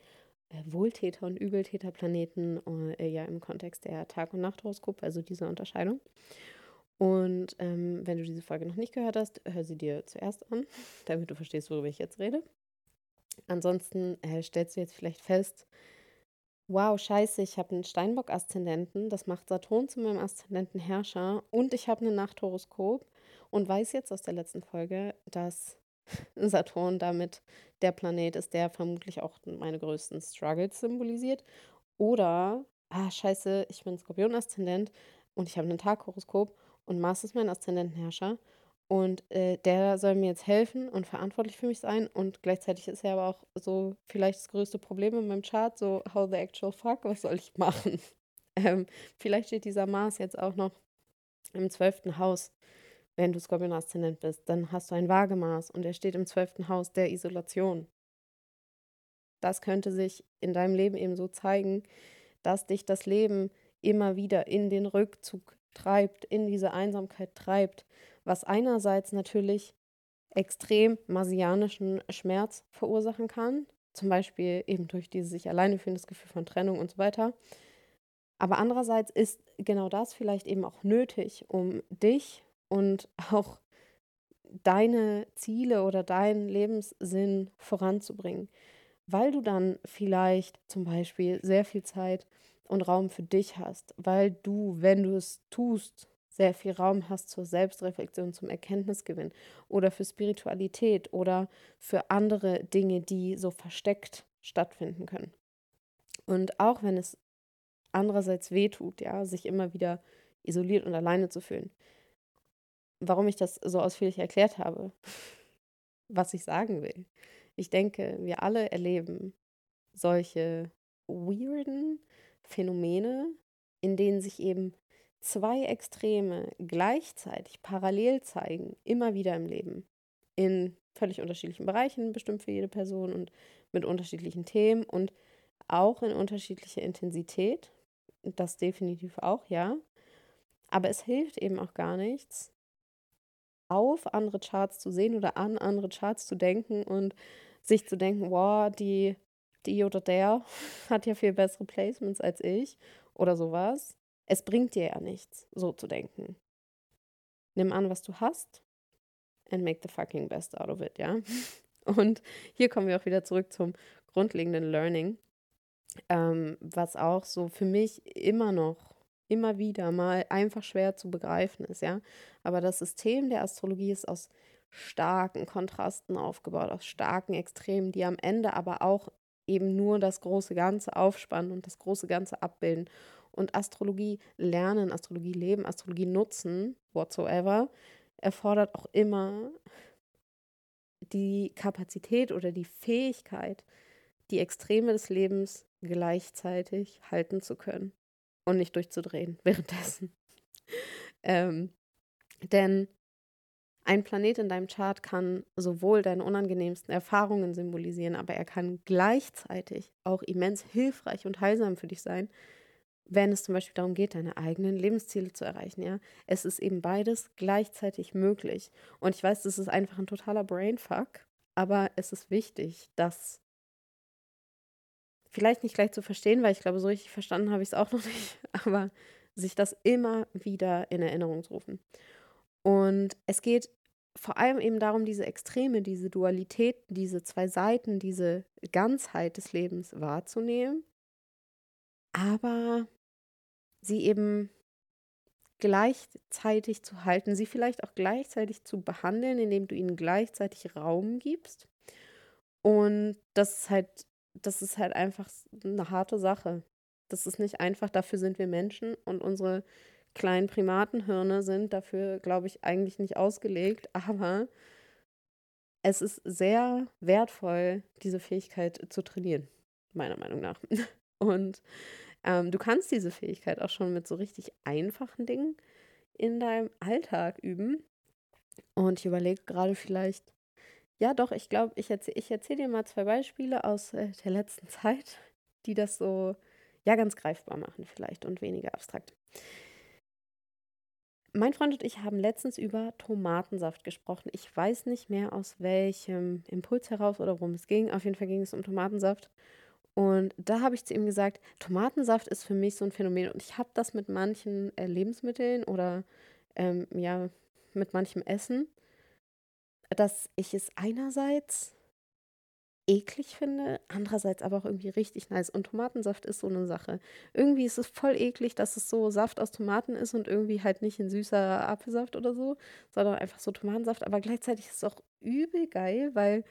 äh, Wohltäter- und Übeltäterplaneten, äh, ja im Kontext der Tag- und Nachthoroskop, also diese Unterscheidung. Und ähm, wenn du diese Folge noch nicht gehört hast, hör sie dir zuerst an, damit du verstehst, worüber ich jetzt rede. Ansonsten äh, stellst du jetzt vielleicht fest, wow, scheiße, ich habe einen Steinbock-Aszendenten, das macht Saturn zu meinem Aszendenten-Herrscher. Und ich habe ein Nachthoroskop und weiß jetzt aus der letzten Folge, dass Saturn damit der Planet ist, der vermutlich auch meine größten Struggles symbolisiert. Oder, ah, scheiße, ich bin Skorpion-Aszendent und ich habe ein Taghoroskop und Mars ist mein Aszendentenherrscher und äh, der soll mir jetzt helfen und verantwortlich für mich sein. Und gleichzeitig ist er aber auch so vielleicht das größte Problem in meinem Chart, so how the actual fuck, was soll ich machen? ähm, vielleicht steht dieser Mars jetzt auch noch im zwölften Haus, wenn du Skorpion-Aszendent bist. Dann hast du ein Waagemaß und er steht im zwölften Haus der Isolation. Das könnte sich in deinem Leben eben so zeigen, dass dich das Leben immer wieder in den Rückzug treibt, in diese Einsamkeit treibt was einerseits natürlich extrem marsianischen Schmerz verursachen kann, zum Beispiel eben durch dieses sich alleine fühlen, das Gefühl von Trennung und so weiter. Aber andererseits ist genau das vielleicht eben auch nötig, um dich und auch deine Ziele oder deinen Lebenssinn voranzubringen, weil du dann vielleicht zum Beispiel sehr viel Zeit und Raum für dich hast, weil du, wenn du es tust, sehr viel Raum hast zur Selbstreflexion, zum Erkenntnisgewinn oder für Spiritualität oder für andere Dinge, die so versteckt stattfinden können. Und auch wenn es andererseits wehtut, ja, sich immer wieder isoliert und alleine zu fühlen, warum ich das so ausführlich erklärt habe, was ich sagen will. Ich denke, wir alle erleben solche weirden Phänomene, in denen sich eben zwei Extreme gleichzeitig parallel zeigen, immer wieder im Leben. In völlig unterschiedlichen Bereichen, bestimmt für jede Person und mit unterschiedlichen Themen und auch in unterschiedlicher Intensität. Das definitiv auch, ja. Aber es hilft eben auch gar nichts, auf andere Charts zu sehen oder an andere Charts zu denken und sich zu denken, wow, die, die oder der hat ja viel bessere Placements als ich oder sowas. Es bringt dir ja nichts, so zu denken. Nimm an, was du hast and make the fucking best out of it, ja. Und hier kommen wir auch wieder zurück zum grundlegenden Learning, ähm, was auch so für mich immer noch, immer wieder mal einfach schwer zu begreifen ist, ja. Aber das System der Astrologie ist aus starken Kontrasten aufgebaut, aus starken Extremen, die am Ende aber auch eben nur das große Ganze aufspannen und das große Ganze abbilden. Und Astrologie lernen, Astrologie leben, Astrologie nutzen, whatsoever, erfordert auch immer die Kapazität oder die Fähigkeit, die Extreme des Lebens gleichzeitig halten zu können und nicht durchzudrehen währenddessen. ähm, denn ein Planet in deinem Chart kann sowohl deine unangenehmsten Erfahrungen symbolisieren, aber er kann gleichzeitig auch immens hilfreich und heilsam für dich sein, wenn es zum Beispiel darum geht, deine eigenen Lebensziele zu erreichen, ja. Es ist eben beides gleichzeitig möglich. Und ich weiß, das ist einfach ein totaler Brainfuck, aber es ist wichtig, das vielleicht nicht gleich zu verstehen, weil ich glaube, so richtig verstanden habe ich es auch noch nicht, aber sich das immer wieder in Erinnerung zu rufen. Und es geht vor allem eben darum, diese Extreme, diese Dualität, diese zwei Seiten, diese Ganzheit des Lebens wahrzunehmen, aber sie eben gleichzeitig zu halten, sie vielleicht auch gleichzeitig zu behandeln, indem du ihnen gleichzeitig Raum gibst. Und das ist halt, das ist halt einfach eine harte Sache. Das ist nicht einfach, dafür sind wir Menschen und unsere kleinen Primatenhirne sind dafür, glaube ich, eigentlich nicht ausgelegt, aber es ist sehr wertvoll, diese Fähigkeit zu trainieren, meiner Meinung nach. Und ähm, du kannst diese Fähigkeit auch schon mit so richtig einfachen Dingen in deinem Alltag üben. Und ich überlege gerade vielleicht, ja doch, ich glaube, ich erzähle erzähl dir mal zwei Beispiele aus äh, der letzten Zeit, die das so, ja, ganz greifbar machen vielleicht und weniger abstrakt. Mein Freund und ich haben letztens über Tomatensaft gesprochen. Ich weiß nicht mehr aus welchem Impuls heraus oder worum es ging. Auf jeden Fall ging es um Tomatensaft. Und da habe ich zu ihm gesagt, Tomatensaft ist für mich so ein Phänomen. Und ich habe das mit manchen äh, Lebensmitteln oder ähm, ja, mit manchem Essen, dass ich es einerseits eklig finde, andererseits aber auch irgendwie richtig nice. Und Tomatensaft ist so eine Sache. Irgendwie ist es voll eklig, dass es so Saft aus Tomaten ist und irgendwie halt nicht ein süßer Apfelsaft oder so, sondern einfach so Tomatensaft. Aber gleichzeitig ist es auch übel geil, weil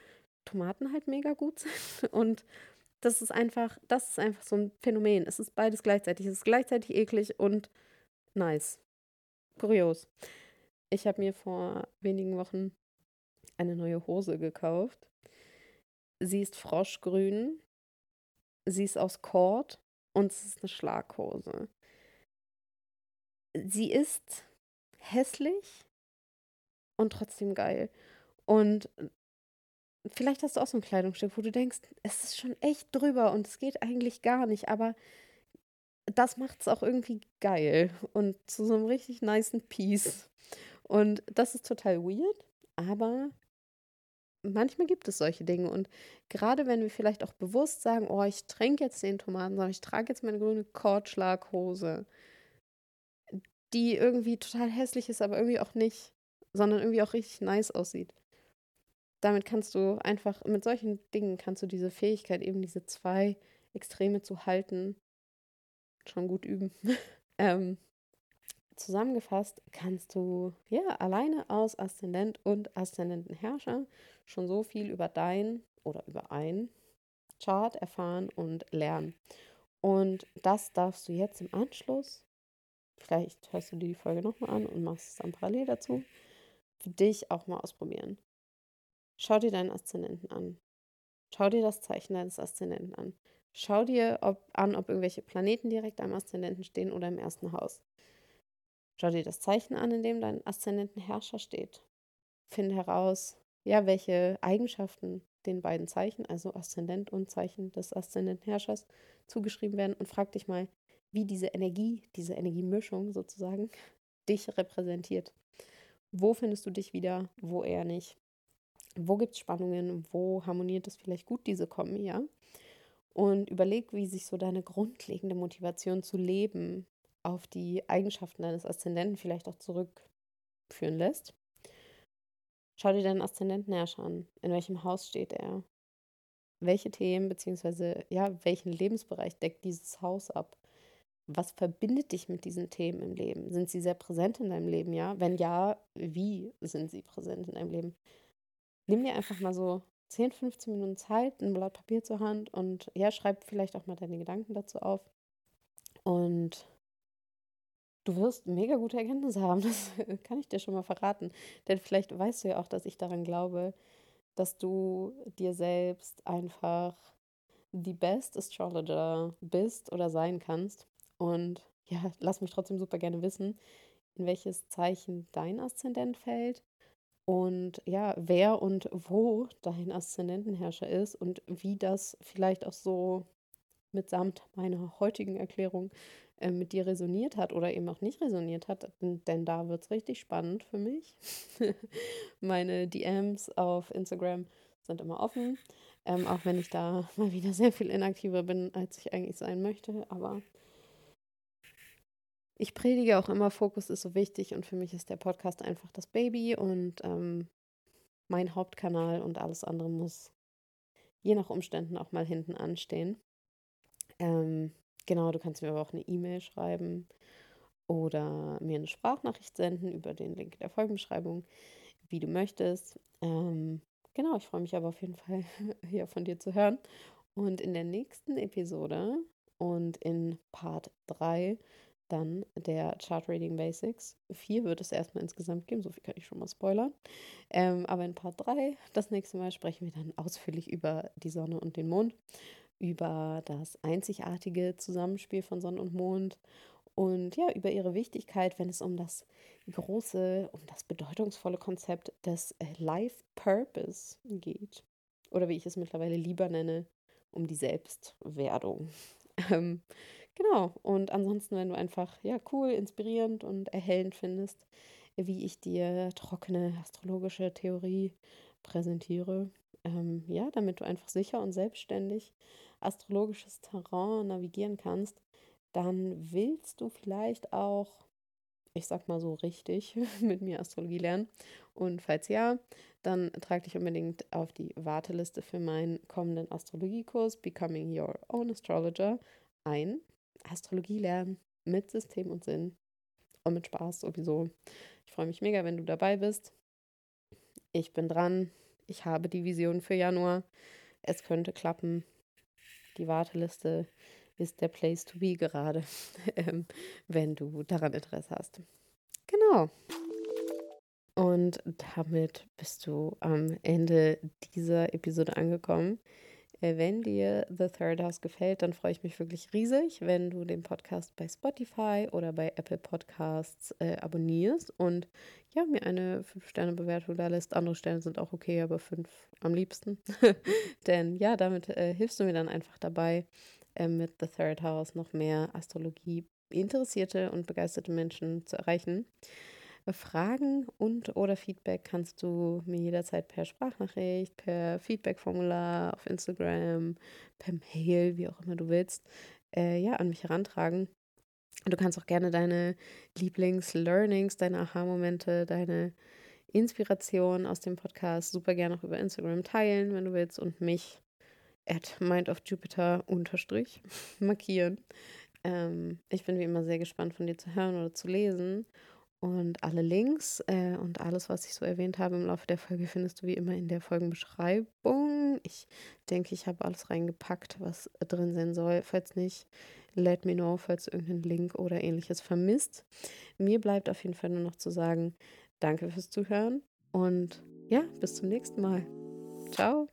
Tomaten halt mega gut sind. Und das ist einfach, das ist einfach so ein Phänomen. Es ist beides gleichzeitig. Es ist gleichzeitig eklig und nice. Kurios. Ich habe mir vor wenigen Wochen eine neue Hose gekauft. Sie ist froschgrün. Sie ist aus Kord und es ist eine Schlaghose. Sie ist hässlich und trotzdem geil. Und vielleicht hast du auch so ein Kleidungsstück, wo du denkst, es ist schon echt drüber und es geht eigentlich gar nicht, aber das macht es auch irgendwie geil und zu so einem richtig niceen Piece. Und das ist total weird, aber manchmal gibt es solche Dinge. Und gerade wenn wir vielleicht auch bewusst sagen, oh, ich trinke jetzt den Tomatensaft, ich trage jetzt meine grüne Kordschlaghose, die irgendwie total hässlich ist, aber irgendwie auch nicht, sondern irgendwie auch richtig nice aussieht damit kannst du einfach, mit solchen Dingen kannst du diese Fähigkeit, eben diese zwei Extreme zu halten, schon gut üben. ähm, zusammengefasst kannst du ja alleine aus Aszendent und Aszendentenherrscher schon so viel über dein oder über ein Chart erfahren und lernen. Und das darfst du jetzt im Anschluss, vielleicht hörst du die Folge nochmal an und machst es dann parallel dazu, für dich auch mal ausprobieren. Schau dir deinen Aszendenten an. Schau dir das Zeichen deines Aszendenten an. Schau dir ob, an, ob irgendwelche Planeten direkt am Aszendenten stehen oder im ersten Haus. Schau dir das Zeichen an, in dem dein Aszendentenherrscher steht. Finde heraus, ja, welche Eigenschaften den beiden Zeichen, also Aszendent und Zeichen des Aszendentenherrschers, zugeschrieben werden und frag dich mal, wie diese Energie, diese Energiemischung sozusagen, dich repräsentiert. Wo findest du dich wieder, wo eher nicht? Wo gibt es Spannungen? Wo harmoniert es vielleicht gut, diese Kombi, ja? Und überleg, wie sich so deine grundlegende Motivation zu leben auf die Eigenschaften deines Aszendenten vielleicht auch zurückführen lässt. Schau dir deinen Aszendentenherrscher an. In welchem Haus steht er? Welche Themen bzw. ja, welchen Lebensbereich deckt dieses Haus ab? Was verbindet dich mit diesen Themen im Leben? Sind sie sehr präsent in deinem Leben, ja? Wenn ja, wie sind sie präsent in deinem Leben? Nimm dir einfach mal so 10, 15 Minuten Zeit, ein Blatt Papier zur Hand und ja, schreib vielleicht auch mal deine Gedanken dazu auf. Und Du wirst mega gute Erkenntnisse haben, das kann ich dir schon mal verraten. Denn vielleicht weißt du ja auch, dass ich daran glaube, dass du dir selbst einfach die best Astrologer bist oder sein kannst. Und ja, lass mich trotzdem super gerne wissen, in welches Zeichen dein Aszendent fällt und ja, wer und wo dein Aszendentenherrscher ist und wie das vielleicht auch so mitsamt meiner heutigen Erklärung äh, mit dir resoniert hat oder eben auch nicht resoniert hat, denn da wird es richtig spannend für mich. Meine DMs auf Instagram sind immer offen, ähm, auch wenn ich da mal wieder sehr viel inaktiver bin, als ich eigentlich sein möchte. Aber ich predige auch immer, Fokus ist so wichtig und für mich ist der Podcast einfach das Baby und ähm, mein Hauptkanal und alles andere muss je nach Umständen auch mal hinten anstehen. Ähm, Genau, du kannst mir aber auch eine E-Mail schreiben oder mir eine Sprachnachricht senden über den Link der Folgenbeschreibung, wie du möchtest. Ähm, genau, ich freue mich aber auf jeden Fall hier von dir zu hören. Und in der nächsten Episode und in Part 3 dann der Chart Reading Basics. Vier wird es erstmal insgesamt geben, so viel kann ich schon mal spoilern. Ähm, aber in Part 3, das nächste Mal, sprechen wir dann ausführlich über die Sonne und den Mond über das einzigartige Zusammenspiel von Sonne und Mond und ja, über ihre Wichtigkeit, wenn es um das große, um das bedeutungsvolle Konzept des äh, Life Purpose geht. Oder wie ich es mittlerweile lieber nenne, um die Selbstwerdung. Ähm, genau. Und ansonsten, wenn du einfach ja cool, inspirierend und erhellend findest, wie ich dir trockene astrologische Theorie präsentiere, ähm, ja, damit du einfach sicher und selbstständig astrologisches Terrain navigieren kannst, dann willst du vielleicht auch, ich sag mal so richtig, mit mir Astrologie lernen. Und falls ja, dann trag dich unbedingt auf die Warteliste für meinen kommenden Astrologiekurs Becoming Your Own Astrologer ein. Astrologie lernen mit System und Sinn und mit Spaß sowieso. Ich freue mich mega, wenn du dabei bist. Ich bin dran. Ich habe die Vision für Januar. Es könnte klappen die Warteliste ist der Place to be gerade, ähm, wenn du daran Interesse hast. Genau. Und damit bist du am Ende dieser Episode angekommen. Wenn dir The Third House gefällt, dann freue ich mich wirklich riesig, wenn du den Podcast bei Spotify oder bei Apple Podcasts äh, abonnierst und ja, mir eine 5-Sterne-Bewertung da lässt. Andere Sterne sind auch okay, aber 5 am liebsten. Denn ja, damit äh, hilfst du mir dann einfach dabei, äh, mit The Third House noch mehr Astrologie interessierte und begeisterte Menschen zu erreichen. Fragen und oder Feedback kannst du mir jederzeit per Sprachnachricht, per Feedbackformular auf Instagram, per Mail, wie auch immer du willst, äh, ja, an mich herantragen. Du kannst auch gerne deine Lieblings-Learnings, deine Aha-Momente, deine Inspiration aus dem Podcast super gerne auch über Instagram teilen, wenn du willst, und mich at mindofjupiter unterstrich markieren. Ähm, ich bin wie immer sehr gespannt von dir zu hören oder zu lesen und alle Links äh, und alles, was ich so erwähnt habe im Laufe der Folge, findest du wie immer in der Folgenbeschreibung. Ich denke, ich habe alles reingepackt, was drin sein soll. Falls nicht, let me know, falls du irgendeinen Link oder ähnliches vermisst. Mir bleibt auf jeden Fall nur noch zu sagen, danke fürs Zuhören und ja, bis zum nächsten Mal. Ciao.